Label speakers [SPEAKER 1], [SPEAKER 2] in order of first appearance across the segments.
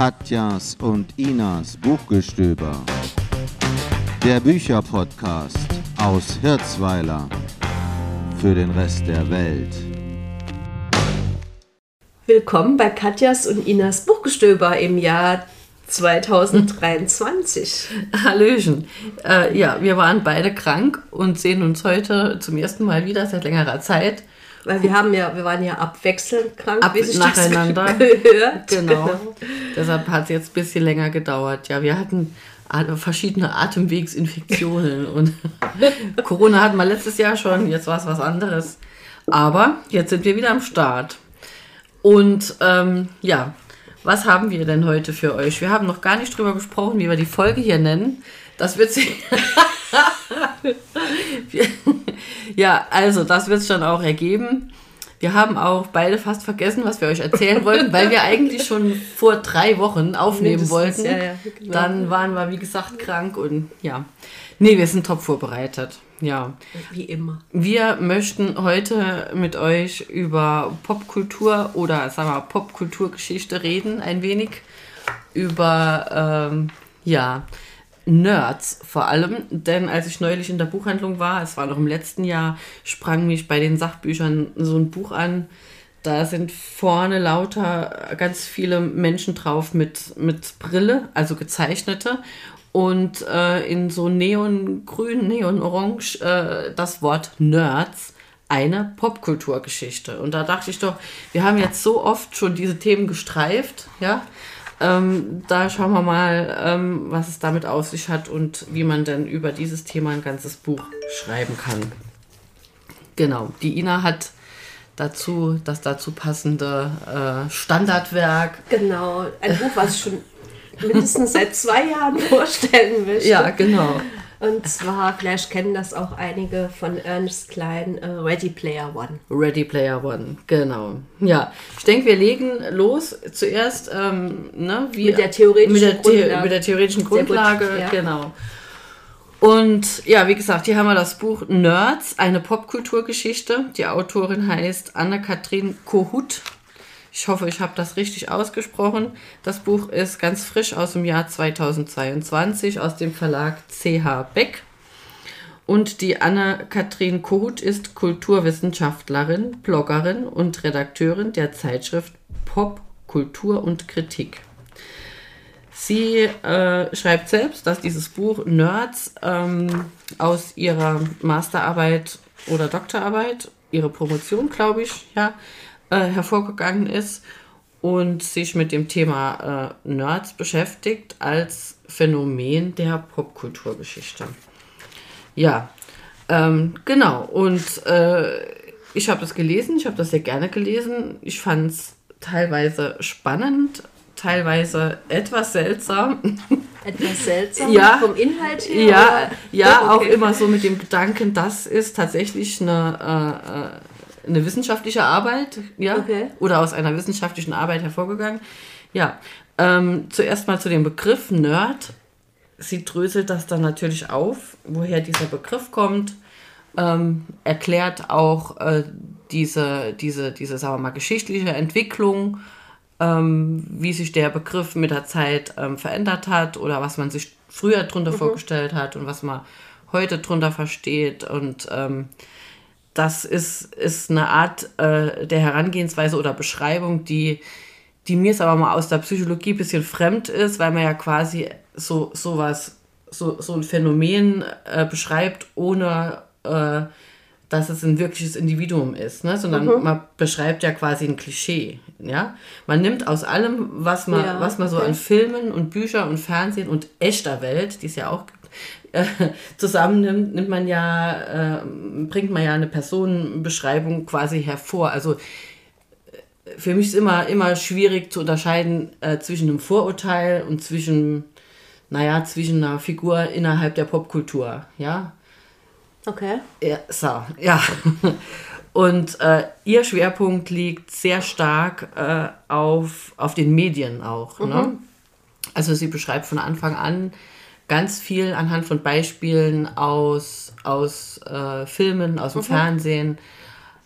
[SPEAKER 1] Katjas und Inas Buchgestöber. Der Bücherpodcast aus Hirzweiler für den Rest der Welt.
[SPEAKER 2] Willkommen bei Katjas und Inas Buchgestöber im Jahr 2023.
[SPEAKER 3] Hallöchen. Äh, ja, wir waren beide krank und sehen uns heute zum ersten Mal wieder seit längerer Zeit.
[SPEAKER 2] Weil wir haben ja, wir waren ja abwechselnd krank,
[SPEAKER 3] Ab, nacheinander.
[SPEAKER 2] gehört.
[SPEAKER 3] Genau. Deshalb hat es jetzt ein bisschen länger gedauert. Ja, wir hatten verschiedene Atemwegsinfektionen und Corona hatten wir letztes Jahr schon, jetzt war es was anderes. Aber jetzt sind wir wieder am Start. Und ähm, ja, was haben wir denn heute für euch? Wir haben noch gar nicht drüber gesprochen, wie wir die Folge hier nennen. Das wird sich. Ja, also das wird es schon auch ergeben. Wir haben auch beide fast vergessen, was wir euch erzählen wollten, weil wir eigentlich schon vor drei Wochen aufnehmen
[SPEAKER 2] Mindestens,
[SPEAKER 3] wollten.
[SPEAKER 2] ja, ja, genau.
[SPEAKER 3] Dann waren wir, wie gesagt, krank und ja. Nee, wir sind top vorbereitet. Ja.
[SPEAKER 2] Wie immer.
[SPEAKER 3] Wir möchten heute mit euch über Popkultur oder sagen wir Popkulturgeschichte reden, ein wenig. Über, ähm, ja, Nerds vor allem. Denn als ich neulich in der Buchhandlung war, es war noch im letzten Jahr, sprang mich bei den Sachbüchern so ein Buch an. Da sind vorne lauter ganz viele Menschen drauf mit, mit Brille, also gezeichnete. Und äh, in so neongrün, neonorange äh, das Wort Nerds eine Popkulturgeschichte. Und da dachte ich doch, wir haben jetzt so oft schon diese Themen gestreift, ja. Ähm, da schauen wir mal, ähm, was es damit auf sich hat und wie man dann über dieses Thema ein ganzes Buch schreiben kann. Genau, die Ina hat dazu das dazu passende äh, Standardwerk.
[SPEAKER 2] Genau. Ein Buch, was ich schon mindestens seit zwei Jahren vorstellen möchte.
[SPEAKER 3] Ja, genau.
[SPEAKER 2] Und zwar, vielleicht kennen das auch einige von Ernest Klein, äh, Ready Player One.
[SPEAKER 3] Ready Player One, genau. Ja, ich denke, wir legen los. Zuerst ähm, ne, wie,
[SPEAKER 2] Mit der theoretischen
[SPEAKER 3] mit der,
[SPEAKER 2] Grundlage.
[SPEAKER 3] mit der theoretischen
[SPEAKER 2] Sehr gut,
[SPEAKER 3] Grundlage,
[SPEAKER 2] ja.
[SPEAKER 3] genau. Und ja, wie gesagt, hier haben wir das Buch Nerds, eine Popkulturgeschichte. Die Autorin heißt Anne-Kathrin Kohut. Ich hoffe, ich habe das richtig ausgesprochen. Das Buch ist ganz frisch aus dem Jahr 2022 aus dem Verlag CH Beck. Und die Anna-Kathrin Kohut ist Kulturwissenschaftlerin, Bloggerin und Redakteurin der Zeitschrift Pop, Kultur und Kritik. Sie äh, schreibt selbst, dass dieses Buch Nerds ähm, aus ihrer Masterarbeit oder Doktorarbeit, ihre Promotion, glaube ich, ja, äh, hervorgegangen ist und sich mit dem Thema äh, Nerds beschäftigt als Phänomen der Popkulturgeschichte. Ja, ähm, genau. Und äh, ich habe das gelesen, ich habe das sehr gerne gelesen. Ich fand es teilweise spannend, teilweise etwas seltsam.
[SPEAKER 2] Etwas seltsam
[SPEAKER 3] Ja.
[SPEAKER 2] vom Inhalt her.
[SPEAKER 3] Ja,
[SPEAKER 2] oder?
[SPEAKER 3] ja, auch
[SPEAKER 2] Okay.
[SPEAKER 3] immer so mit dem Gedanken, das ist tatsächlich eine, äh, äh, eine wissenschaftliche Arbeit, ja,
[SPEAKER 2] Okay.
[SPEAKER 3] oder aus einer wissenschaftlichen Arbeit hervorgegangen. Ja, ähm, zuerst mal zu dem Begriff Nerd. Sie dröselt das dann natürlich auf, woher dieser Begriff kommt, ähm, erklärt auch äh, diese, diese, diese, sagen wir mal, geschichtliche Entwicklung, ähm, wie sich der Begriff mit der Zeit ähm, verändert hat oder was man sich früher drunter vorgestellt hat und was man heute drunter versteht. Und ähm, das ist, ist eine Art äh, der Herangehensweise oder Beschreibung, die, die mir jetzt aber mal aus der Psychologie ein bisschen fremd ist, weil man ja quasi so sowas, so, so ein Phänomen äh, beschreibt, ohne äh, dass es ein wirkliches Individuum ist, ne? sondern
[SPEAKER 2] Mhm.
[SPEAKER 3] man beschreibt ja quasi ein Klischee. Ja? Man nimmt aus allem, was man,
[SPEAKER 2] Ja,
[SPEAKER 3] was man so
[SPEAKER 2] okay.
[SPEAKER 3] an Filmen und Büchern und Fernsehen und echter Welt, die es ja auch gibt, äh, zusammennimmt, nimmt man ja, äh, bringt man ja eine Personenbeschreibung quasi hervor. Also äh, für mich ist immer, immer schwierig zu unterscheiden äh, zwischen einem Vorurteil und zwischen, naja, zwischen einer Figur innerhalb der Popkultur. Ja,
[SPEAKER 2] Okay.
[SPEAKER 3] ja, so, ja. Und äh, ihr Schwerpunkt liegt sehr stark äh, auf, auf den Medien auch. Ne? Also sie beschreibt von Anfang an ganz viel anhand von Beispielen aus, aus äh, Filmen, aus dem Fernsehen,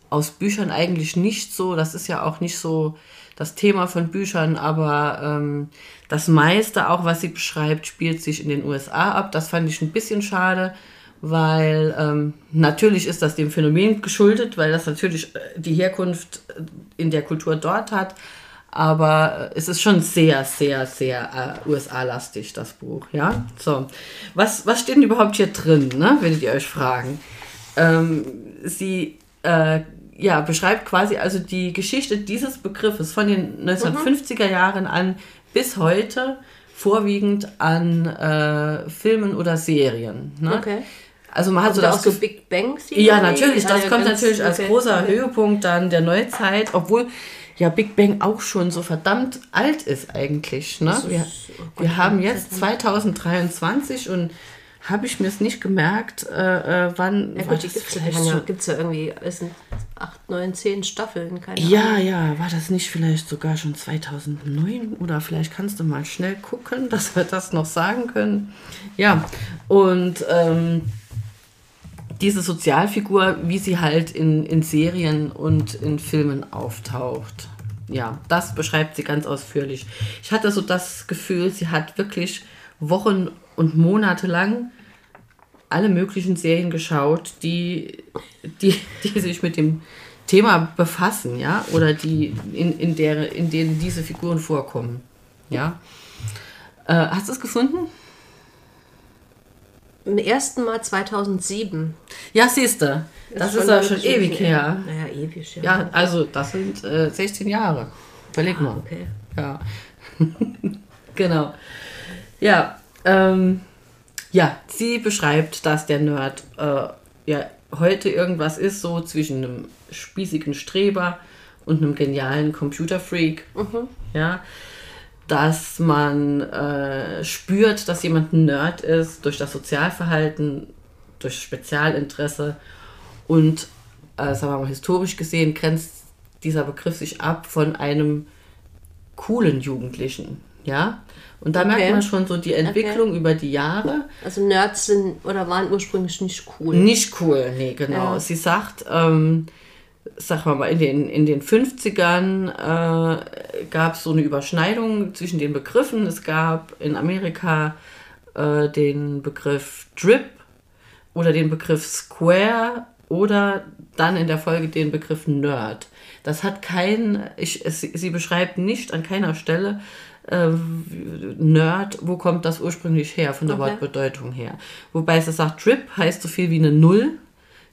[SPEAKER 3] aus Büchern eigentlich nicht so. Das ist ja auch nicht so das Thema von Büchern, aber ähm, das meiste, auch was sie beschreibt, spielt sich in den USA ab. Das fand ich ein bisschen schade, weil ähm, natürlich ist das dem Phänomen geschuldet, weil das natürlich äh, die Herkunft äh, in der Kultur dort hat. Aber es ist schon sehr, sehr, sehr äh, USA-lastig, das Buch. Ja, so. Was, was steht denn überhaupt hier drin, ne? werdet ihr euch fragen? Ähm, sie äh, ja, beschreibt quasi also die Geschichte dieses Begriffes von den 1950er Jahren an bis heute vorwiegend an äh, Filmen oder Serien. Ne?
[SPEAKER 2] Okay.
[SPEAKER 3] Also man hat so
[SPEAKER 2] Oder
[SPEAKER 3] das
[SPEAKER 2] auch so Big Bang Theory?
[SPEAKER 3] ja, natürlich. Das
[SPEAKER 2] ja,
[SPEAKER 3] kommt natürlich als
[SPEAKER 2] okay,
[SPEAKER 3] großer
[SPEAKER 2] okay.
[SPEAKER 3] Höhepunkt dann der Neuzeit, obwohl ja Big Bang auch schon so verdammt alt ist eigentlich. Ne?
[SPEAKER 2] ist-
[SPEAKER 3] Wir,
[SPEAKER 2] oh Gott,
[SPEAKER 3] wir haben
[SPEAKER 2] ja,
[SPEAKER 3] jetzt 2023 und habe ich mir es nicht gemerkt, äh, äh, wann
[SPEAKER 2] Ja gut, die gibt es ja, gibt's ja irgendwie, es sind acht, neun, zehn Staffeln, keine
[SPEAKER 3] Ja,
[SPEAKER 2] Ahnung.
[SPEAKER 3] ja, war das nicht vielleicht sogar schon 2009 oder vielleicht kannst du mal schnell gucken, dass wir das noch sagen können. Ja, und ähm, diese Sozialfigur, wie sie halt in, in Serien und in Filmen auftaucht. Ja, das beschreibt sie ganz ausführlich. Ich hatte so das Gefühl, sie hat wirklich Wochen und Monate lang alle möglichen Serien geschaut, die, die, die sich mit dem Thema befassen, ja, oder die in, in, der, in denen diese Figuren vorkommen. Ja. Äh, hast du es gefunden?
[SPEAKER 2] Im ersten Mal 2007.
[SPEAKER 3] Ja, siehst du. Das ist ja schon
[SPEAKER 2] wirklich
[SPEAKER 3] ewig her.
[SPEAKER 2] Naja, ewig, ja.
[SPEAKER 3] Ja, also das sind äh, 16 Jahre. Überleg mal.
[SPEAKER 2] Okay.
[SPEAKER 3] Ja. genau. Ja, ähm, ja, sie beschreibt, dass der Nerd äh, ja heute irgendwas ist, so zwischen einem spießigen Streber und einem genialen Computerfreak. Ja, dass man äh, spürt, dass jemand ein Nerd ist durch das Sozialverhalten, durch Spezialinteresse und, äh, sagen wir mal, historisch gesehen grenzt dieser Begriff sich ab von einem coolen Jugendlichen. Ja, und da
[SPEAKER 2] Okay.
[SPEAKER 3] merkt man schon so die Entwicklung über die Jahre.
[SPEAKER 2] Also Nerds sind oder waren ursprünglich nicht cool.
[SPEAKER 3] Nicht cool, nee, genau.
[SPEAKER 2] Ja.
[SPEAKER 3] Sie sagt, ähm, sag mal, in den, in den 50ern äh, gab es so eine Überschneidung zwischen den Begriffen. Es gab in Amerika äh, den Begriff Drip oder den Begriff Square oder dann in der Folge den Begriff Nerd. Das hat kein, ich, es, sie beschreibt nicht an keiner Stelle äh, Nerd, wo kommt das ursprünglich her, von der
[SPEAKER 2] Okay.
[SPEAKER 3] Wortbedeutung her. Wobei sie sagt, Drip heißt so viel wie eine Null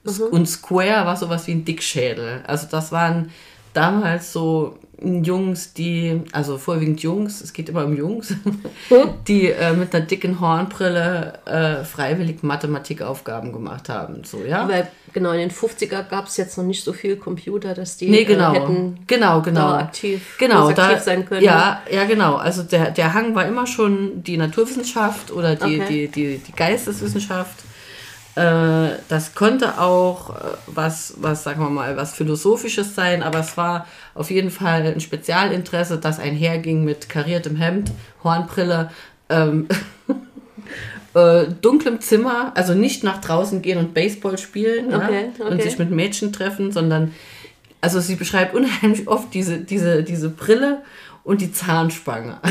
[SPEAKER 2] Mhm.
[SPEAKER 3] und Square war sowas wie ein Dickschädel. Also das waren damals so Jungs, die, also vorwiegend Jungs, es geht immer um Jungs, die äh, mit einer dicken Hornbrille äh, freiwillig Mathematikaufgaben gemacht haben. So, ja?
[SPEAKER 2] Aber genau, in den 50er gab es jetzt noch nicht so viel Computer, dass die
[SPEAKER 3] Nee, genau.
[SPEAKER 2] äh, hätten
[SPEAKER 3] genau, genau.
[SPEAKER 2] da aktiv,
[SPEAKER 3] genau,
[SPEAKER 2] groß
[SPEAKER 3] da,
[SPEAKER 2] aktiv sein können.
[SPEAKER 3] Ja, ja, genau. Also der, der Hang war immer schon die Naturwissenschaft oder die,
[SPEAKER 2] Okay.
[SPEAKER 3] die, die, die Geisteswissenschaft. Äh, das konnte auch äh, was, was, sagen wir mal, was Philosophisches sein, aber es war auf jeden Fall ein Spezialinteresse, das einherging mit kariertem Hemd, Hornbrille, ähm, äh, dunklem Zimmer, also nicht nach draußen gehen und Baseball spielen
[SPEAKER 2] Okay,
[SPEAKER 3] ja, und
[SPEAKER 2] okay.
[SPEAKER 3] sich mit Mädchen treffen, sondern also sie beschreibt unheimlich oft diese, diese, diese Brille und die Zahnspange.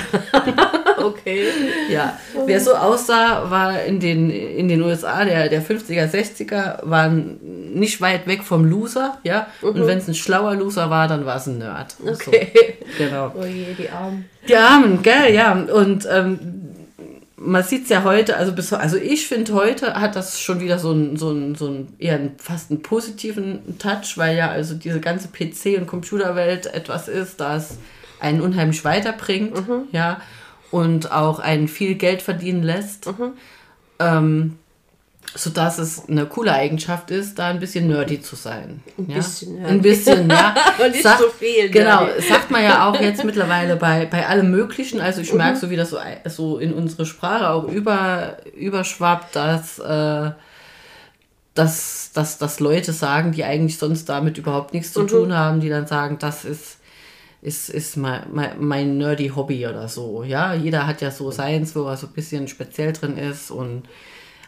[SPEAKER 2] Okay.
[SPEAKER 3] Ja, wer so aussah, war in den, in den USA der, der 50er, 60er, waren nicht weit weg vom Loser, ja. Und wenn es ein schlauer Loser war, dann war es ein Nerd.
[SPEAKER 2] Okay.
[SPEAKER 3] So, genau.
[SPEAKER 2] Oh je, die Armen.
[SPEAKER 3] Die Armen, gell, ja. Und ähm, man sieht es ja heute, also bis also ich finde heute hat das schon wieder so einen so so einen eher einen, fast einen positiven Touch, weil ja also diese ganze PC- und Computerwelt etwas ist, das einen unheimlich weiterbringt, ja, und auch einen viel Geld verdienen lässt. Ähm, sodass es eine coole Eigenschaft ist, da ein bisschen nerdy zu sein. Ein ja?
[SPEAKER 2] bisschen nerdy.
[SPEAKER 3] Ein bisschen, ja.
[SPEAKER 2] Und nicht so viel
[SPEAKER 3] Genau,
[SPEAKER 2] nerdy.
[SPEAKER 3] sagt man ja auch jetzt mittlerweile bei, bei allem Möglichen. Also ich merke so, wie das so, so in unsere Sprache auch über, überschwappt, dass, äh, dass, dass, dass Leute sagen, die eigentlich sonst damit überhaupt nichts zu tun haben, die dann sagen, das ist, ist, ist mein, mein, mein nerdy Hobby oder so. Ja, jeder hat ja so seins, wo er so ein bisschen speziell drin ist und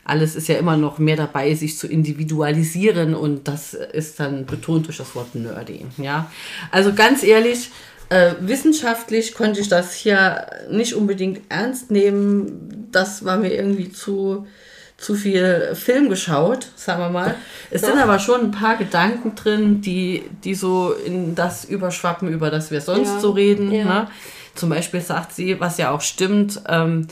[SPEAKER 3] alles ist ja immer noch mehr dabei, sich zu individualisieren und das ist dann betont durch das Wort nerdy. Ja, also ganz ehrlich, äh, wissenschaftlich konnte ich das hier nicht unbedingt ernst nehmen. Das war mir irgendwie zu zu viel Film geschaut, sagen wir mal. Es ja. sind aber schon ein paar Gedanken drin, die, die so in das überschwappen, über das wir sonst ja. so reden. Ja. Ne? Zum Beispiel sagt sie, was ja auch stimmt, ähm,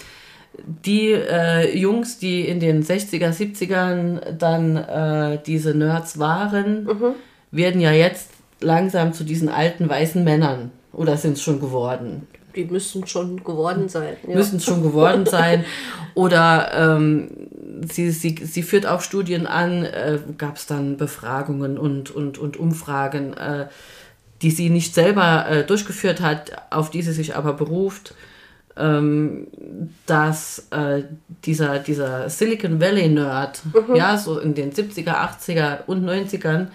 [SPEAKER 3] die äh, Jungs, die in den 60er, 70ern dann äh, diese Nerds waren, mhm. werden ja jetzt langsam zu diesen alten weißen Männern. Oder sind es schon geworden?
[SPEAKER 2] Die müssen schon geworden sein.
[SPEAKER 3] Ja. Müssen schon geworden sein. Oder ähm, sie, sie, sie führt auch Studien an, äh, gab es dann Befragungen und, und, und Umfragen, äh, die sie nicht selber äh, durchgeführt hat, auf die sie sich aber beruft, ähm, dass äh, dieser, dieser Silicon Valley Nerd, mhm. ja, so in den 70er, 80er und 90ern,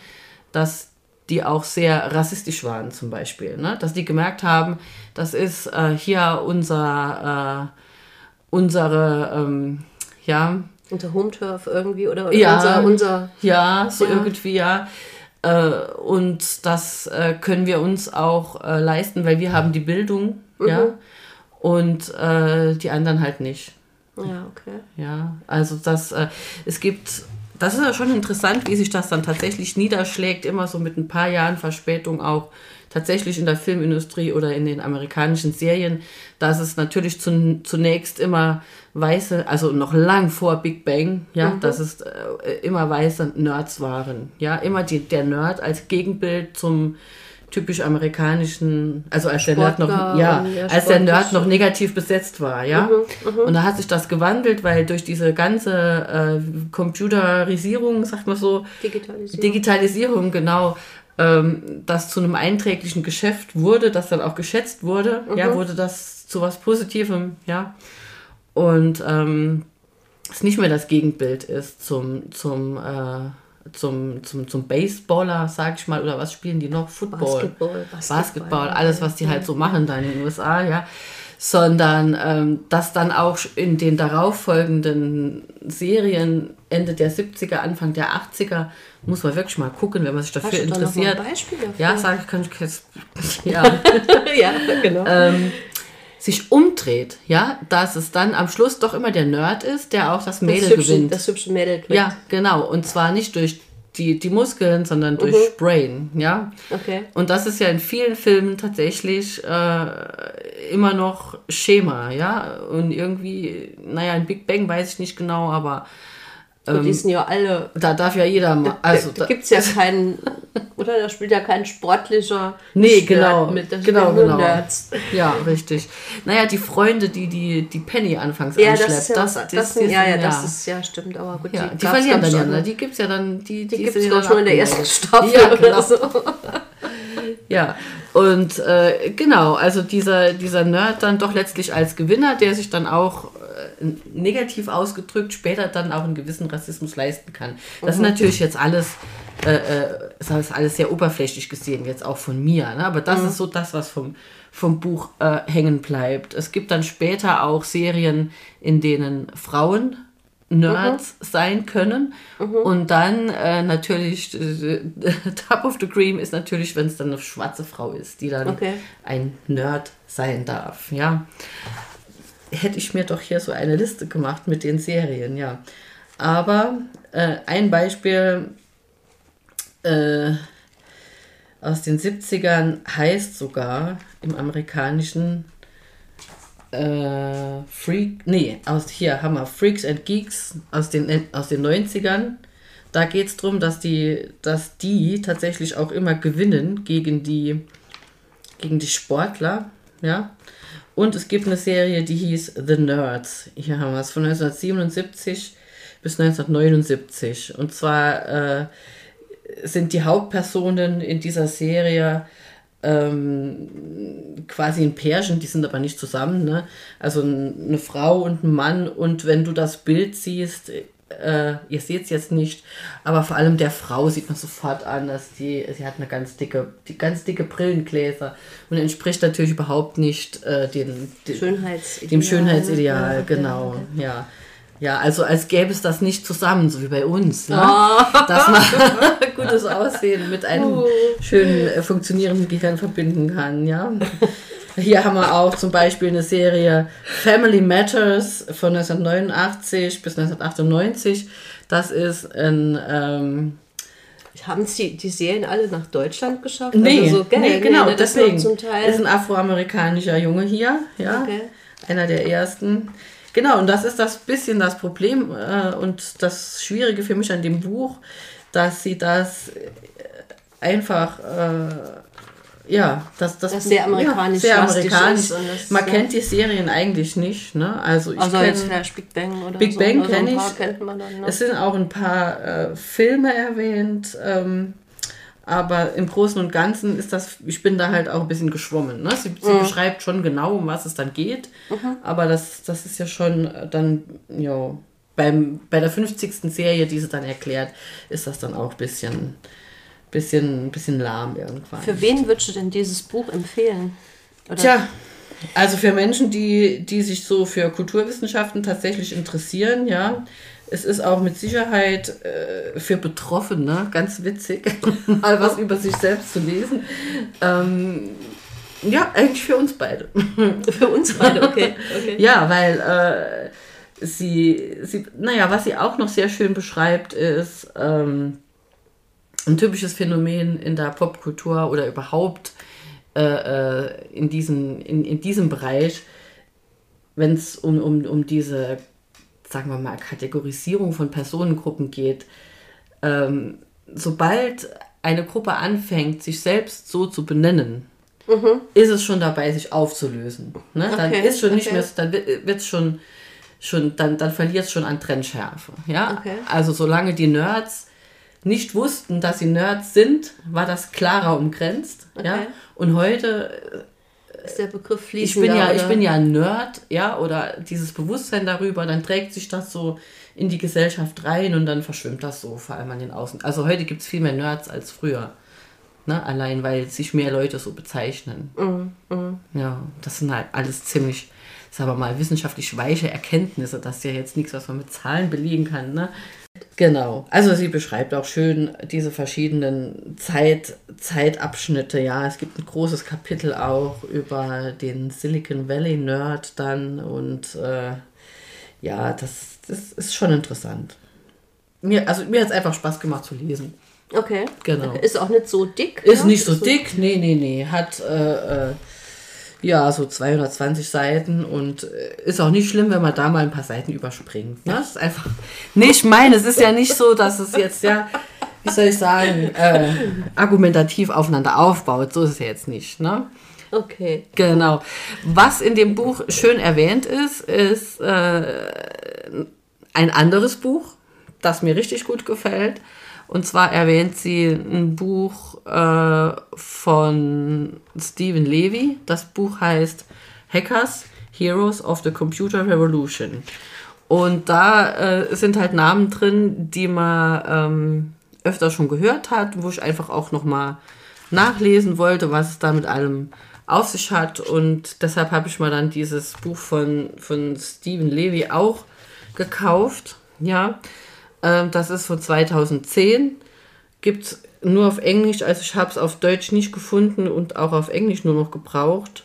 [SPEAKER 3] dass die auch sehr rassistisch waren zum Beispiel. Ne? Dass die gemerkt haben, das ist äh, hier unser, äh, unsere, ähm, ja.
[SPEAKER 2] Unser Home-Turf irgendwie oder,
[SPEAKER 3] oder ja, unser, unser. Ja, so ja. irgendwie, ja. Äh, und das äh, können wir uns auch äh, leisten, weil wir haben die Bildung, mhm. ja. Und die anderen halt nicht.
[SPEAKER 2] Ja, okay.
[SPEAKER 3] Ja, also das, es gibt das ist ja schon interessant, wie sich das dann tatsächlich niederschlägt, immer so mit ein paar Jahren Verspätung auch tatsächlich in der Filmindustrie oder in den amerikanischen Serien, dass es natürlich zu, zunächst immer weiße, also noch lang vor Big Bang, ja, mhm. dass es äh, immer weiße Nerds waren, ja, immer die, der Nerd als Gegenbild zum typisch amerikanischen, also als Sportler der Nerd noch, ja, als der Nerd noch negativ besetzt war, ja. Mhm, mh. Und da hat sich das gewandelt, weil durch diese ganze äh, Computerisierung, sagt man so, Digitalisierung, Digitalisierung genau, ähm, das zu einem einträglichen Geschäft wurde, das dann auch geschätzt wurde, mhm. ja, wurde das zu was Positivem, ja. Und ähm, es nicht mehr das Gegenbild ist zum, zum äh, zum, zum, zum Baseballer, sag ich mal, oder was spielen die noch? Football. Basketball. Basketball, Basketball alles, was die halt so machen dann in den USA, ja. Sondern ähm, dass dann auch in den darauffolgenden Serien Ende der 70er, Anfang der 80er, muss man wirklich mal gucken, wenn man sich dafür Hast interessiert. Du da noch ein Beispiel dafür? Ja, sag ich, kann ich jetzt. Ja, ja genau. Ähm, sich umdreht, ja, dass es dann am Schluss doch immer der Nerd ist, der auch das Mädel das hübsche, gewinnt.
[SPEAKER 2] Das hübsche Mädel
[SPEAKER 3] gewinnt. Ja, genau. Und zwar nicht durch die, die Muskeln, sondern durch mhm. Brain, ja.
[SPEAKER 2] Okay.
[SPEAKER 3] Und das ist ja in vielen Filmen tatsächlich äh, immer noch Schema, ja. Und irgendwie, naja, in Big Bang weiß ich nicht genau, aber
[SPEAKER 2] ähm, die sind ja alle.
[SPEAKER 3] Da darf ja jeder mal.
[SPEAKER 2] Also, da, da gibt es ja keinen. oder da spielt ja kein sportlicher.
[SPEAKER 3] Nee, genau. Mit, genau, genau. Nerds. Ja, richtig. Naja, die Freunde, die die, die Penny anfangs ja, anschleppt. Das, ja, das, das,
[SPEAKER 2] das sind, ja, ja, das ist ja stimmt. Aber gut,
[SPEAKER 3] ja, die, die verlieren dann ja. Ne? Die gibt es ja dann. Die,
[SPEAKER 2] die, die gibt es doch schon in der ersten Staffel. Ja, genau. So.
[SPEAKER 3] ja. Und äh, genau, also dieser, dieser Nerd dann doch letztlich als Gewinner, der sich dann auch negativ ausgedrückt später dann auch einen gewissen Rassismus leisten kann. Das mhm. ist natürlich jetzt alles, äh, äh, das ist alles sehr oberflächlich gesehen, jetzt auch von mir. Ne? Aber das mhm. ist so das, was vom, vom Buch äh, hängen bleibt. Es gibt dann später auch Serien, in denen Frauen Nerds mhm. sein können. Mhm. Und dann äh, natürlich, äh, Top of the Cream ist natürlich, wenn es dann eine schwarze Frau ist, die dann okay. ein Nerd sein darf. Ja hätte ich mir doch hier so eine Liste gemacht mit den Serien, ja. Aber äh, ein Beispiel äh, aus den 70ern heißt sogar im amerikanischen äh, Freak, nee, aus hier haben wir Freaks and Geeks aus den, aus den 90ern. Da geht es darum, dass die, dass die tatsächlich auch immer gewinnen gegen die, gegen die Sportler, ja. Und es gibt eine Serie, die hieß The Nerds. Hier haben wir es von 1977 bis 1979. Und zwar äh, sind die Hauptpersonen in dieser Serie ähm, quasi ein Pärchen, die sind aber nicht zusammen. Ne? Also eine Frau und ein Mann. Und wenn du das Bild siehst, äh, ihr seht es jetzt nicht, aber vor allem der Frau sieht man sofort an, dass die, sie hat eine ganz dicke, die ganz dicke Brillengläser und entspricht natürlich überhaupt nicht äh, den, den,
[SPEAKER 2] Schönheitsideal,
[SPEAKER 3] dem Schönheitsideal, ja, genau, okay. ja. Ja, also als gäbe es das nicht zusammen, so wie bei uns. Ne?
[SPEAKER 2] Oh.
[SPEAKER 3] Dass man gutes Aussehen mit einem schönen äh, funktionierenden Gehirn verbinden kann, ja. Hier haben wir auch zum Beispiel eine Serie Family Matters von 1989 bis 1998. Das ist ein ähm,
[SPEAKER 2] Haben Sie die Serien alle nach Deutschland geschafft?
[SPEAKER 3] Nee,
[SPEAKER 2] Also so, gell?
[SPEAKER 3] nee genau,
[SPEAKER 2] ne, noch
[SPEAKER 3] deswegen
[SPEAKER 2] Zum Teil.
[SPEAKER 3] ist ein afroamerikanischer Junge hier, ja,
[SPEAKER 2] Okay.
[SPEAKER 3] einer der ersten. Genau, und das ist das bisschen das Problem äh, und das Schwierige für mich an dem Buch, dass sie das äh, einfach, äh, ja, dass das
[SPEAKER 2] Das sehr amerikanisch
[SPEAKER 3] ja, sehr amerikanisch.
[SPEAKER 2] das-
[SPEAKER 3] Man
[SPEAKER 2] ja.
[SPEAKER 3] kennt die Serien eigentlich nicht, ne? Also ich
[SPEAKER 2] also
[SPEAKER 3] kenn-
[SPEAKER 2] jetzt vielleicht Big Bang oder
[SPEAKER 3] Big
[SPEAKER 2] so.
[SPEAKER 3] Bang
[SPEAKER 2] oder so
[SPEAKER 3] kenn
[SPEAKER 2] ein paar
[SPEAKER 3] ich.
[SPEAKER 2] kennt man dann, ne?
[SPEAKER 3] Es sind auch ein paar äh, Filme erwähnt, ähm, aber im Großen und Ganzen ist das, ich bin da halt auch ein bisschen geschwommen. Ne? Sie, sie beschreibt schon genau, um was es dann geht, aber das, das ist ja schon äh, dann, ja, beim, bei der 50. Serie, die sie dann erklärt, ist das dann auch ein bisschen, bisschen, bisschen lahm irgendwann.
[SPEAKER 2] Für wen würdest du denn dieses Buch empfehlen? Oder
[SPEAKER 3] Tja, also für Menschen, die, die sich so für Kulturwissenschaften tatsächlich interessieren, ja. Es ist auch mit Sicherheit äh, für Betroffene ganz witzig, mal was über sich selbst zu lesen. Ähm, ja, eigentlich für uns beide.
[SPEAKER 2] Für uns beide, okay. okay.
[SPEAKER 3] Ja, weil äh, sie, sie, naja, was sie auch noch sehr schön beschreibt, ist ähm, ein typisches Phänomen in der Popkultur oder überhaupt äh, äh, in, diesen, in, in diesem Bereich, wenn es um, um, um diese, sagen wir mal, Kategorisierung von Personengruppen geht. Ähm, sobald eine Gruppe anfängt, sich selbst so zu benennen, ist es schon dabei, sich aufzulösen. Ne? Dann
[SPEAKER 2] Okay,
[SPEAKER 3] ist schon nicht
[SPEAKER 2] okay.
[SPEAKER 3] mehr, dann wird es schon, schon, dann, dann verliert es schon an Trennschärfe. Ja?
[SPEAKER 2] Okay.
[SPEAKER 3] Also solange die Nerds nicht wussten, dass sie Nerds sind, war das klarer umgrenzt. Ja?
[SPEAKER 2] Okay.
[SPEAKER 3] Und heute
[SPEAKER 2] Ist der Begriff
[SPEAKER 3] ich
[SPEAKER 2] fließender?
[SPEAKER 3] bin ja, ich bin ja ein Nerd, ja, oder dieses Bewusstsein darüber, dann trägt sich das so in die Gesellschaft rein und dann verschwimmt das so, vor allem an den Außen. Also heute gibt es viel mehr Nerds als früher. Ne? Allein weil sich mehr Leute so bezeichnen. Ja, das sind halt alles ziemlich, sagen wir mal, wissenschaftlich weiche Erkenntnisse. Das ist ja jetzt nichts, was man mit Zahlen belegen kann. Ne? Genau. Also sie beschreibt auch schön diese verschiedenen Zeit, Zeitabschnitte. Ja, es gibt ein großes Kapitel auch über den Silicon Valley Nerd dann und äh, ja, das, das ist schon interessant. Mir, also mir hat es einfach Spaß gemacht zu lesen.
[SPEAKER 2] Okay.
[SPEAKER 3] Genau.
[SPEAKER 2] Ist auch nicht so dick.
[SPEAKER 3] Ist
[SPEAKER 2] ja?
[SPEAKER 3] nicht so dick, nee, nee, nee. Hat äh, äh, ja so 220 Seiten und äh, ist auch nicht schlimm, wenn man da mal ein paar Seiten überspringt. Ne? Das ist einfach nicht mein. Es ist ja nicht so, dass es jetzt ja, wie soll ich sagen, äh, argumentativ aufeinander aufbaut. So ist es ja jetzt nicht. Ne?
[SPEAKER 2] Okay.
[SPEAKER 3] Genau. Was in dem Buch schön erwähnt ist, ist äh, ein anderes Buch, das mir richtig gut gefällt. Und zwar erwähnt sie ein Buch äh, von Stephen Levy. Das Buch heißt Hackers, Heroes of the Computer Revolution. Und da äh, sind halt Namen drin, die man ähm, öfter schon gehört hat, wo ich einfach auch nochmal nachlesen wollte, was es da mit allem auf sich hat. Und deshalb habe ich mal dann dieses Buch von, von Stephen Levy auch gekauft. Ja, ähm, das ist von 2010. Gibt es nur auf Englisch, also ich habe es auf Deutsch nicht gefunden und auch auf Englisch nur noch gebraucht.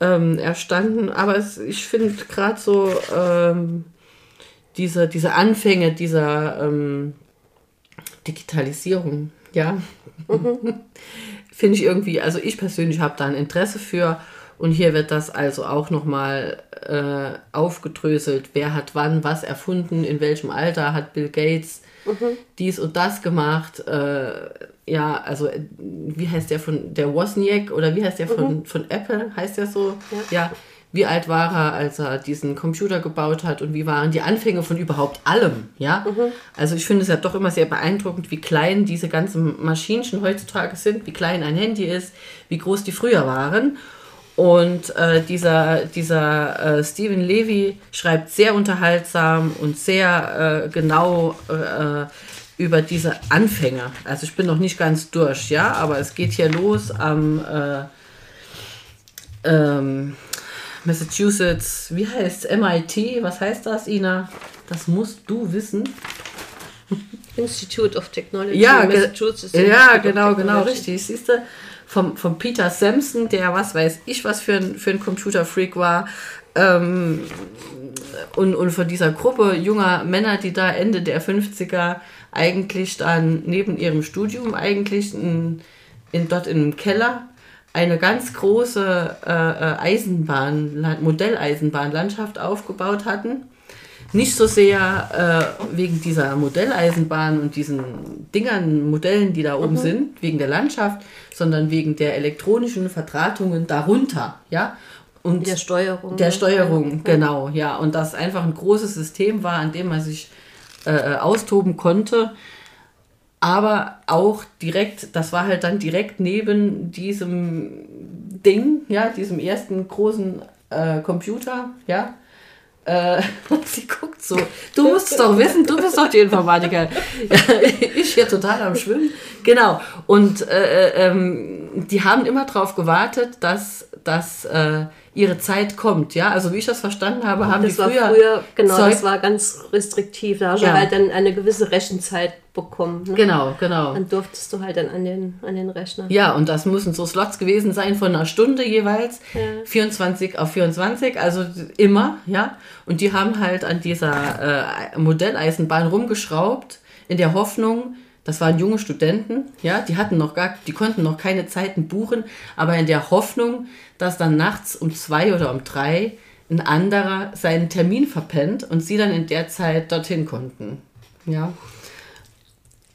[SPEAKER 3] Ähm, erstanden, aber es, ich finde gerade so ähm, diese, diese Anfänge dieser ähm, Digitalisierung, ja, finde ich irgendwie, also ich persönlich habe da ein Interesse für und hier wird das also auch nochmal äh, aufgedröselt, wer hat wann was erfunden, in welchem Alter hat Bill Gates dies und das gemacht, äh, ja, also äh, wie heißt der von, der Wozniak oder wie heißt der von, von Apple, heißt der so? ja. Wie alt war er, als er diesen Computer gebaut hat und wie waren die Anfänge von überhaupt allem, ja? Also ich finde es ja doch immer sehr beeindruckend, wie klein diese ganzen Maschinchen heutzutage sind, wie klein ein Handy ist, wie groß die früher waren. Und äh, dieser, dieser äh, Stephen Levy schreibt sehr unterhaltsam und sehr äh, genau äh, über diese Anfänge. Also ich bin noch nicht ganz durch, ja, aber es geht hier los am äh, ähm, Massachusetts, wie heißt MIT? Was heißt das, Ina? Das musst du wissen.
[SPEAKER 2] Institute of Technology.
[SPEAKER 3] Ja,
[SPEAKER 2] Massachusetts
[SPEAKER 3] ja
[SPEAKER 2] Institute
[SPEAKER 3] genau, genau, richtig. Siehst du, vom, vom Peter Sampson, der was weiß ich, was für ein, für ein Computerfreak war. Ähm, und, und von dieser Gruppe junger Männer, die da Ende der 50er eigentlich dann neben ihrem Studium eigentlich in, in, dort im Keller eine ganz große äh, äh, Eisenbahn, La- Modelleisenbahnlandschaft aufgebaut hatten. Nicht so sehr äh, wegen dieser Modelleisenbahn und diesen Dingern, Modellen, die da oben sind, wegen der Landschaft, sondern wegen der elektronischen Verdrahtungen darunter, ja. Und
[SPEAKER 2] Der Steuerung.
[SPEAKER 3] der
[SPEAKER 2] ne?
[SPEAKER 3] Steuerung, genau, ja. Und das einfach ein großes System war, an dem man sich äh, austoben konnte. Aber auch direkt, das war halt dann direkt neben diesem Ding, ja, diesem ersten großen äh, Computer, ja. Äh, sie guckt so. Du musst es doch wissen, du bist doch die Informatiker. Ja, ich hier total am Schwimmen. Genau. Und äh, äh, ähm, die haben immer darauf gewartet, dass, dass äh, ihre Zeit kommt. Ja, also wie ich das verstanden habe, haben
[SPEAKER 2] Das
[SPEAKER 3] die
[SPEAKER 2] war
[SPEAKER 3] früher,
[SPEAKER 2] früher, genau,
[SPEAKER 3] Zeug,
[SPEAKER 2] das war ganz restriktiv. Da hast
[SPEAKER 3] Ja.
[SPEAKER 2] du halt dann eine gewisse Rechenzeit bekommen. Ne?
[SPEAKER 3] Genau, genau.
[SPEAKER 2] Dann durftest du halt dann an den, an den Rechner.
[SPEAKER 3] Ja, und das müssen so Slots gewesen sein von einer Stunde jeweils. 24 auf 24, also immer, ja. Und die haben halt an dieser äh, Modelleisenbahn rumgeschraubt, in der Hoffnung, das waren junge Studenten, ja, die hatten noch gar, die konnten noch keine Zeiten buchen, aber in der Hoffnung, dass dann nachts um zwei oder um drei ein anderer seinen Termin verpennt und sie dann in der Zeit dorthin konnten. Ja.